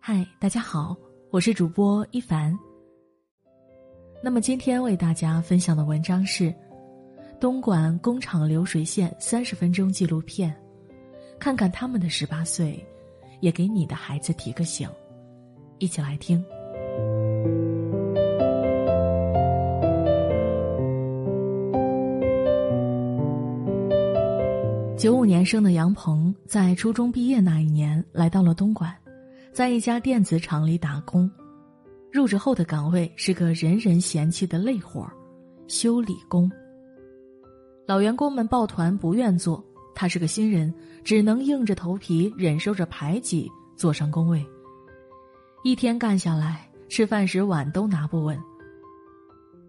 嗨，大家好，我是主播一凡。那么今天为大家分享的文章是《东莞工厂流水线三十分钟纪录片》，看看他们的十八岁，也给你的孩子提个醒。一起来听。九五年生的杨鹏，在初中毕业那一年来到了东莞，在一家电子厂里打工。入职后的岗位是个人人嫌弃的累活儿——修理工。老员工们抱团不愿做，他是个新人，只能硬着头皮忍受着排挤，坐上工位。一天干下来，吃饭时碗都拿不稳。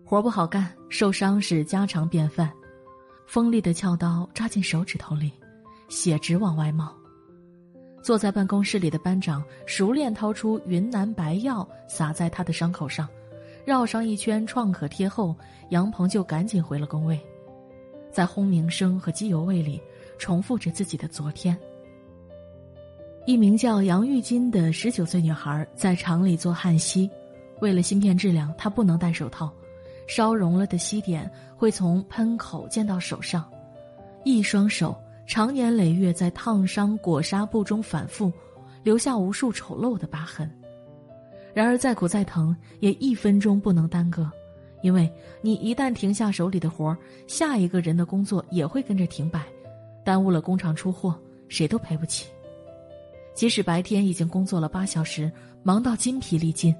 活不好干，受伤是家常便饭。锋利的撬刀扎进手指头里，血直往外冒。坐在办公室里的班长熟练掏出云南白药撒在他的伤口上，绕上一圈创可贴后，杨鹏就赶紧回了工位，在轰鸣声和机油味里重复着自己的昨天。一名叫杨玉金的十九岁女孩在厂里做焊锡，为了芯片质量，她不能戴手套，烧融了的锡点会从喷口溅到手上，一双手。常年累月在烫伤裹纱布中反复，留下无数丑陋的疤痕。然而再苦再疼，也一分钟不能耽搁，因为你一旦停下手里的活儿，下一个人的工作也会跟着停摆，耽误了工厂出货，谁都赔不起。即使白天已经工作了八小时，忙到筋疲力尽，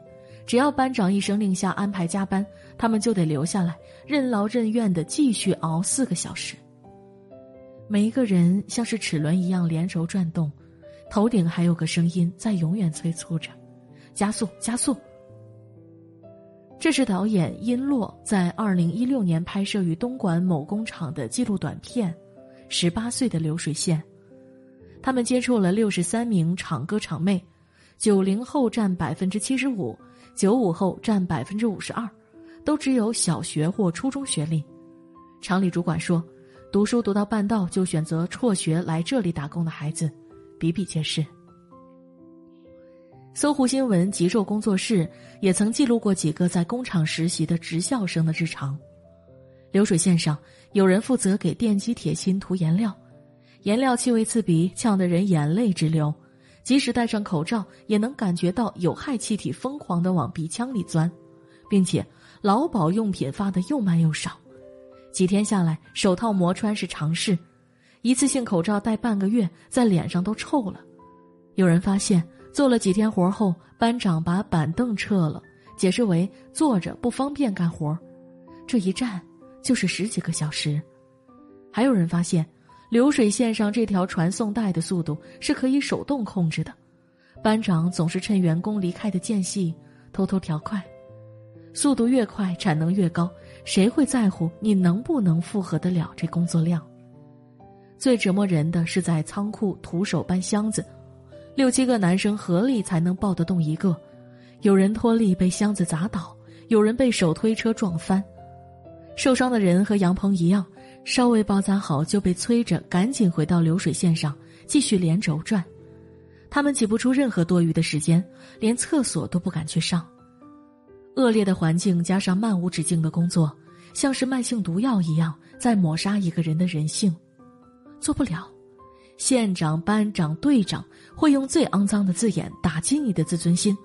只要班长一声令下安排加班，他们就得留下来，任劳任怨的继续熬四个小时。每一个人像是齿轮一样连轴转动，头顶还有个声音在永远催促着：“加速，加速。”这是导演殷洛在二零一六年拍摄于东莞某工厂的记录短片《十八岁的流水线》。他们接触了六十三名厂哥厂妹，九零后占百分之七十五，九五后占百分之五十二，都只有小学或初中学历。厂里主管说。读书读到半道就选择辍学来这里打工的孩子，比比皆是。搜狐新闻极昼工作室也曾记录过几个在工厂实习的职校生的日常。流水线上，有人负责给电机铁芯涂颜料，颜料气味刺鼻，呛得人眼泪直流，即使戴上口罩，也能感觉到有害气体疯狂的往鼻腔里钻，并且劳保用品发的又慢又少。几天下来，手套磨穿是常事，一次性口罩戴半个月，在脸上都臭了。有人发现，做了几天活后，班长把板凳撤了，解释为坐着不方便干活，这一站就是十几个小时。还有人发现，流水线上这条传送带的速度是可以手动控制的，班长总是趁员工离开的间隙偷偷调快，速度越快，产能越高。谁会在乎你能不能负荷得了这工作量？最折磨人的是在仓库徒手搬箱子，六七个男生合力才能抱得动一个，有人脱力被箱子砸倒，有人被手推车撞翻。受伤的人和杨鹏一样，稍微包扎好就被催着赶紧回到流水线上继续连轴转，他们挤不出任何多余的时间，连厕所都不敢去上。恶劣的环境加上漫无止境的工作，像是慢性毒药一样在抹杀一个人的人性。做不了，县长、班长、队长会用最肮脏的字眼打击你的自尊心。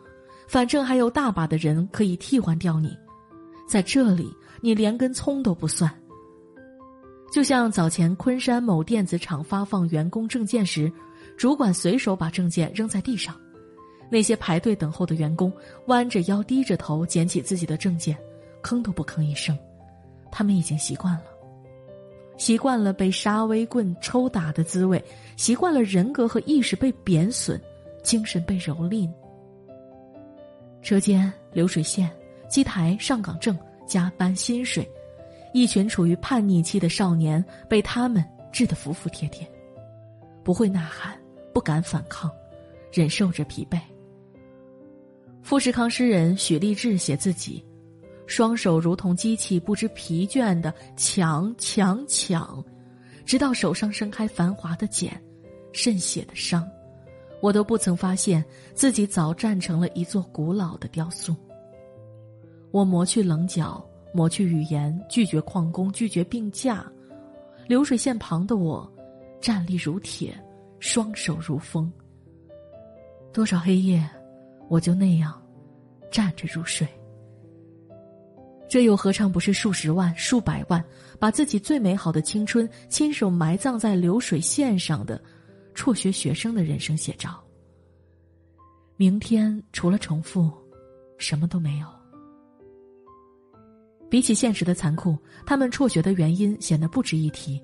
反正还有大把的人可以替换掉你，在这里你连根葱都不算。就像早前昆山某电子厂发放员工证件时，主管随手把证件扔在地上。那些排队等候的员工弯着腰、低着头捡起自己的证件，吭都不吭一声。他们已经习惯了，习惯了被沙威棍抽打的滋味，习惯了人格和意识被贬损，精神被蹂躏。车间、流水线、机台、上岗证、加班薪水，一群处于叛逆期的少年被他们治得服服帖帖，不会呐喊，不敢反抗，忍受着疲惫。富士康诗人许立志写自己，双手如同机器，不知疲倦的抢抢抢，直到手上伸开繁华的茧，渗血的伤，我都不曾发现自己早站成了一座古老的雕塑。我磨去棱角，抹去语言，拒绝旷工，拒绝病假。流水线旁的我，站立如铁，双手如风。多少黑夜，我就那样站着入睡。这又何尝不是数十万、数百万把自己最美好的青春亲手埋葬在流水线上的辍学学生的人生写照？明天除了重复，什么都没有。比起现实的残酷，他们辍学的原因显得不值一提：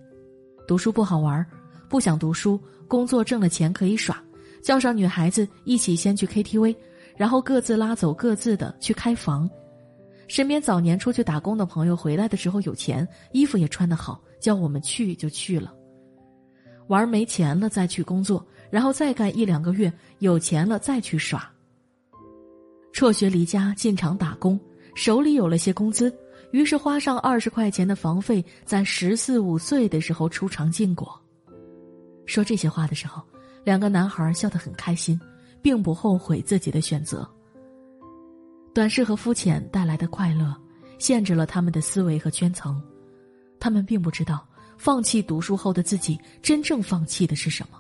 读书不好玩，不想读书；工作挣了钱可以耍，叫上女孩子一起先去 KTV，然后各自拉走各自的去开房。身边早年出去打工的朋友回来的时候有钱，衣服也穿得好，叫我们去就去了。玩没钱了再去工作，然后再干一两个月，有钱了再去耍。辍学离家进厂打工，手里有了些工资，于是花上二十块钱的房费，在十四五岁的时候出厂进果。说这些话的时候，两个男孩笑得很开心，并不后悔自己的选择。短视和肤浅带来的快乐，限制了他们的思维和圈层。他们并不知道，放弃读书后的自己真正放弃的是什么。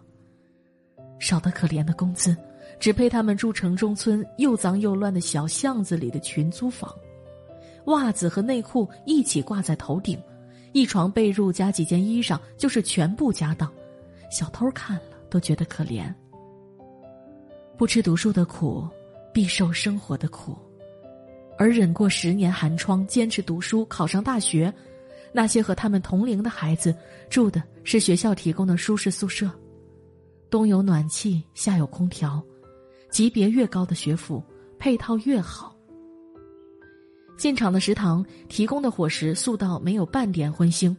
少得可怜的工资，只配他们住城中村又脏又乱的小巷子里的群租房，袜子和内裤一起挂在头顶，一床被褥加几件衣裳就是全部家当。小偷看了都觉得可怜。不吃读书的苦，必受生活的苦。而忍过十年寒窗，坚持读书，考上大学，那些和他们同龄的孩子住的是学校提供的舒适宿舍，冬有暖气，夏有空调，级别越高的学府配套越好。进厂的食堂提供的伙食素到没有半点荤腥，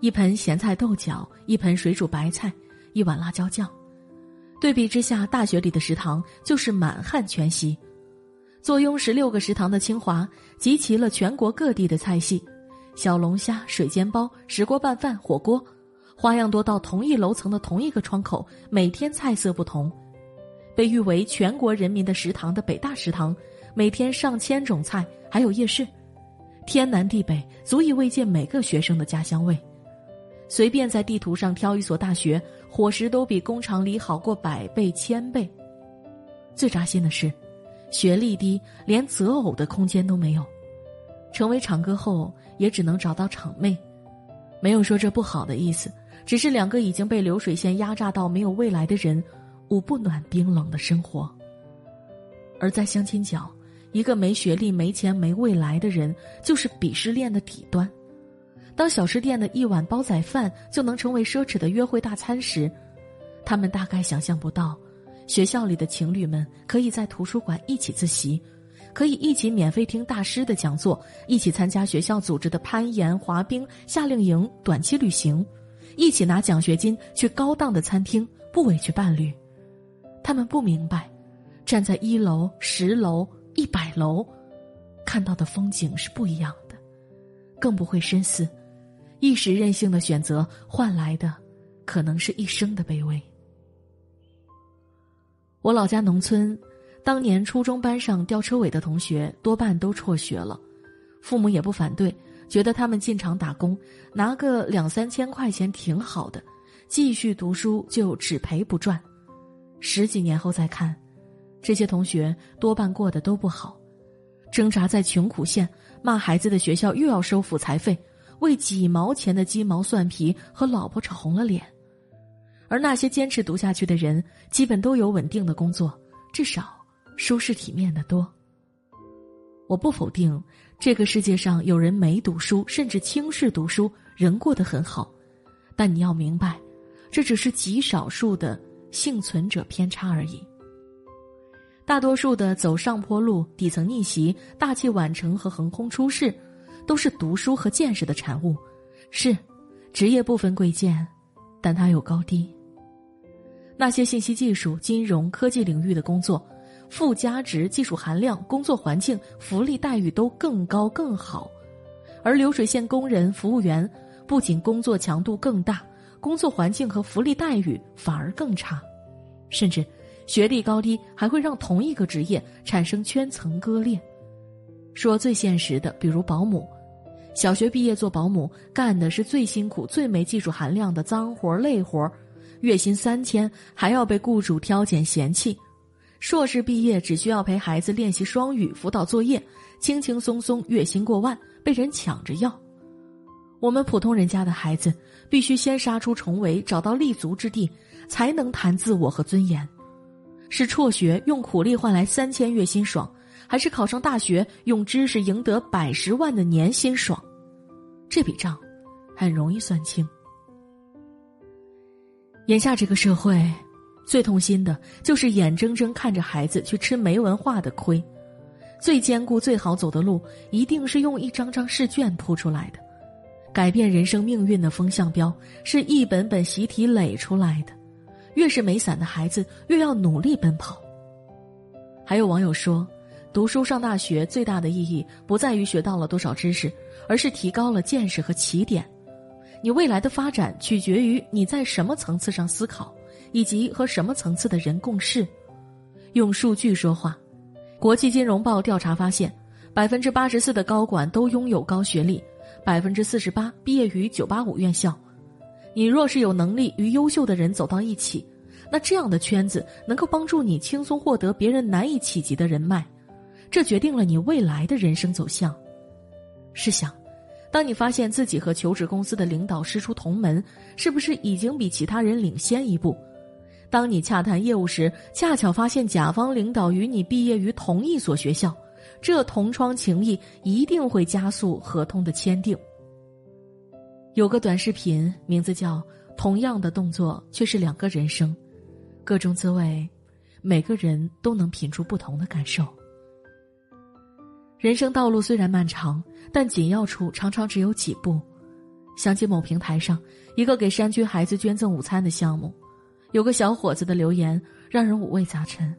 一盆咸菜豆角，一盆水煮白菜，一碗辣椒酱。对比之下，大学里的食堂就是满汉全席。坐拥十六个食堂的清华，集齐了全国各地的菜系，小龙虾、水煎包、石锅拌饭、火锅，花样多到同一楼层的同一个窗口，每天菜色不同。被誉为全国人民的食堂的北大食堂，每天上千种菜，还有夜市，天南地北足以慰藉每个学生的家乡味。随便在地图上挑一所大学，伙食都比工厂里好过百倍千倍。最扎心的是。学历低，连择偶的空间都没有。成为厂哥后，也只能找到厂妹。没有说这不好的意思，只是两个已经被流水线压榨到没有未来的人，捂不暖冰冷的生活。而在相亲角，一个没学历、没钱、没未来的人，就是鄙视链的底端。当小吃店的一碗煲仔饭就能成为奢侈的约会大餐时，他们大概想象不到。学校里的情侣们可以在图书馆一起自习，可以一起免费听大师的讲座，一起参加学校组织的攀岩、滑冰、夏令营、短期旅行，一起拿奖学金去高档的餐厅，不委屈伴侣。他们不明白，站在一楼、十楼、一百楼，看到的风景是不一样的，更不会深思，一时任性的选择换来的，可能是一生的卑微。我老家农村，当年初中班上吊车尾的同学多半都辍学了，父母也不反对，觉得他们进厂打工拿个两三千块钱挺好的，继续读书就只赔不赚。十几年后再看，这些同学多半过得都不好，挣扎在穷苦线，骂孩子的学校又要收辅材费，为几毛钱的鸡毛蒜皮和老婆吵红了脸。而那些坚持读下去的人，基本都有稳定的工作，至少舒适体面的多。我不否定这个世界上有人没读书，甚至轻视读书，人过得很好，但你要明白，这只是极少数的幸存者偏差而已。大多数的走上坡路、底层逆袭、大器晚成和横空出世，都是读书和见识的产物。是，职业不分贵贱，但它有高低。那些信息技术、金融科技领域的工作，附加值、技术含量、工作环境、福利待遇都更高更好，而流水线工人、服务员不仅工作强度更大，工作环境和福利待遇反而更差，甚至学历高低还会让同一个职业产生圈层割裂。说最现实的，比如保姆，小学毕业做保姆，干的是最辛苦、最没技术含量的脏活累活，月薪三千，还要被雇主挑拣嫌弃；硕士毕业只需要陪孩子练习双语、辅导作业，轻轻松松月薪过万，被人抢着要。我们普通人家的孩子，必须先杀出重围，找到立足之地，才能谈自我和尊严。是辍学用苦力换来三千月薪爽，还是考上大学用知识赢得百十万的年薪爽？这笔账很容易算清。眼下这个社会，最痛心的就是眼睁睁看着孩子去吃没文化的亏。最坚固、最好走的路，一定是用一张张试卷铺出来的。改变人生命运的风向标是一本本习题垒出来的，越是没伞的孩子越要努力奔跑。还有网友说，读书上大学最大的意义不在于学到了多少知识，而是提高了见识和起点。你未来的发展取决于你在什么层次上思考，以及和什么层次的人共事。用数据说话，国际金融报调查发现，百分之八十四的高管都拥有高学历。百分之四十八毕业于九八五院校，你若是有能力与优秀的人走到一起，那这样的圈子能够帮助你轻松获得别人难以企及的人脉，这决定了你未来的人生走向。试想，当你发现自己和求职公司的领导师出同门，是不是已经比其他人领先一步？当你洽谈业务时，恰巧发现甲方领导与你毕业于同一所学校。这同窗情谊一定会加速合同的签订。有个短视频，名字叫《同样的动作却是两个人生》，各种滋味，每个人都能品出不同的感受。人生道路虽然漫长，但紧要处常常只有几步。想起某平台上一个给山区孩子捐赠午餐的项目，有个小伙子的留言让人五味杂陈。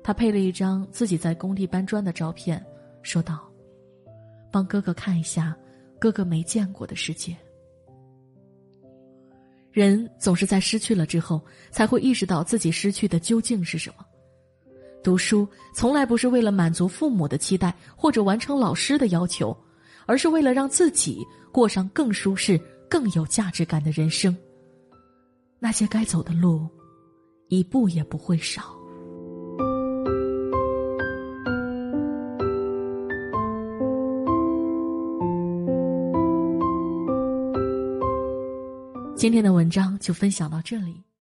他配了一张自己在工地搬砖的照片，说道：“帮哥哥看一下，哥哥没见过的世界。”人总是在失去了之后，才会意识到自己失去的究竟是什么。读书从来不是为了满足父母的期待或者完成老师的要求，而是为了让自己过上更舒适、更有价值感的人生。那些该走的路，一步也不会少。今天的文章就分享到这里。